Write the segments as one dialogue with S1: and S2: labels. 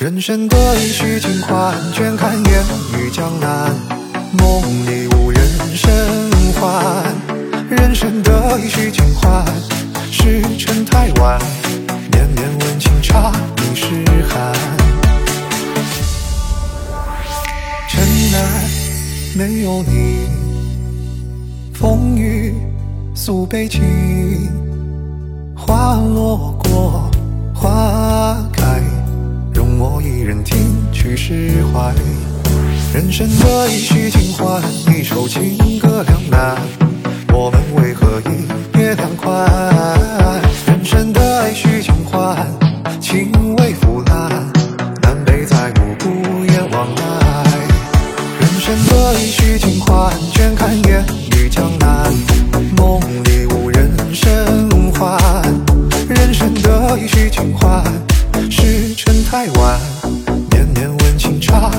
S1: 人生得意须尽欢，倦看烟雨江南，梦里无人生还。人生得意须尽欢，时辰太晚，绵绵温情茶，你是寒。城南没有你，风雨诉悲情，花落过，释怀。人生的一曲尽欢，一首情歌两难，我们为何一别两宽？人生的一曲尽欢，情未腐烂，南北再无不言往来。人生的一曲尽欢，倦看烟雨江南，梦里无人生还。人生的一曲尽欢，时辰太晚，绵绵温情茶，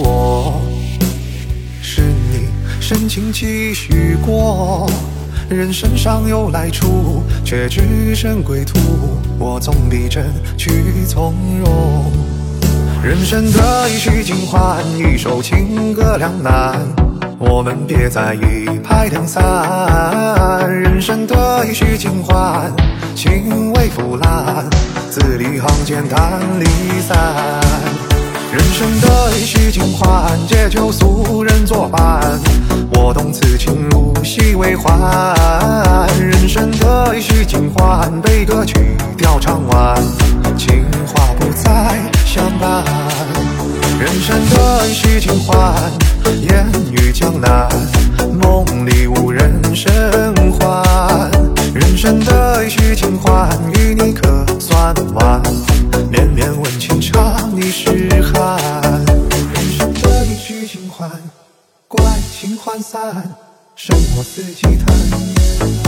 S1: 我，是你深情期许过。人生尚有来处，却只剩归途。我总比真去从容。人生得一须尽欢，一首情歌两难。我们别在一拍两散。人生得一须尽欢，情未腐烂，字里行间谈离散。人生的一曲尽欢，借酒俗人作伴。我懂此情如戏为欢。人生的一曲尽欢，悲歌曲调唱完，情话不再相伴。人生的一曲尽欢，烟雨江南，梦里无人生还。人生的一曲尽欢，与你可算完。情欢散，剩我自己叹。